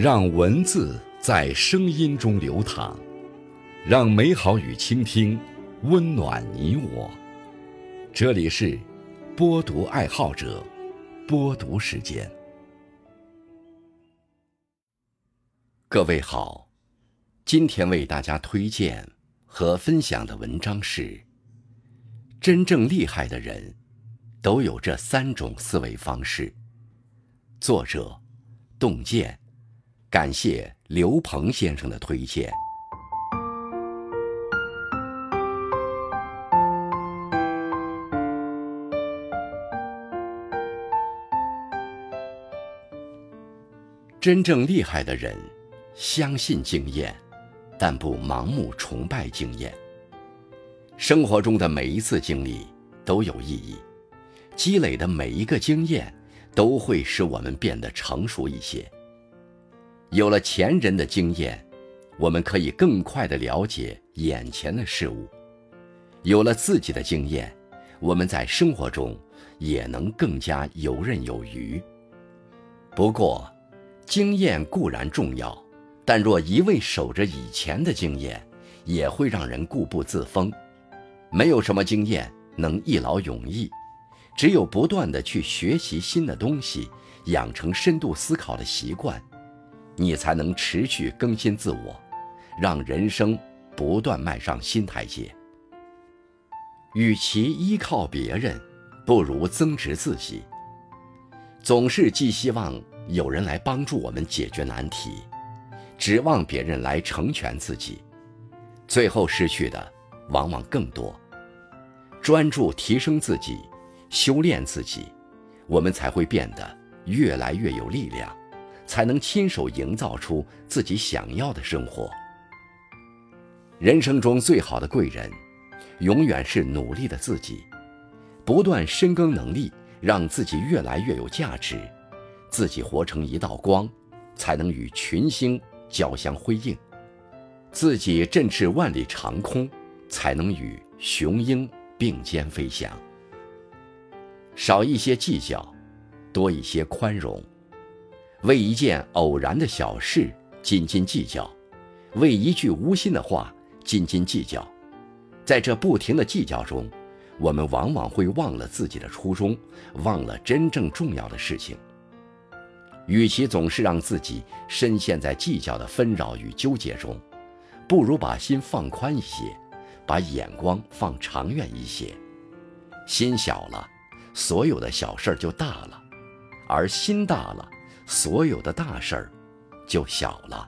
让文字在声音中流淌，让美好与倾听温暖你我。这里是播读爱好者播读时间。各位好，今天为大家推荐和分享的文章是：真正厉害的人都有这三种思维方式。作者：洞见。感谢刘鹏先生的推荐。真正厉害的人，相信经验，但不盲目崇拜经验。生活中的每一次经历都有意义，积累的每一个经验都会使我们变得成熟一些。有了前人的经验，我们可以更快地了解眼前的事物；有了自己的经验，我们在生活中也能更加游刃有余。不过，经验固然重要，但若一味守着以前的经验，也会让人固步自封。没有什么经验能一劳永逸，只有不断地去学习新的东西，养成深度思考的习惯。你才能持续更新自我，让人生不断迈上新台阶。与其依靠别人，不如增值自己。总是寄希望有人来帮助我们解决难题，指望别人来成全自己，最后失去的往往更多。专注提升自己，修炼自己，我们才会变得越来越有力量。才能亲手营造出自己想要的生活。人生中最好的贵人，永远是努力的自己，不断深耕能力，让自己越来越有价值，自己活成一道光，才能与群星交相辉映；自己振翅万里长空，才能与雄鹰并肩飞翔。少一些计较，多一些宽容。为一件偶然的小事斤斤计较，为一句无心的话斤斤计较，在这不停的计较中，我们往往会忘了自己的初衷，忘了真正重要的事情。与其总是让自己深陷在计较的纷扰与纠结中，不如把心放宽一些，把眼光放长远一些。心小了，所有的小事就大了；而心大了。所有的大事儿，就小了。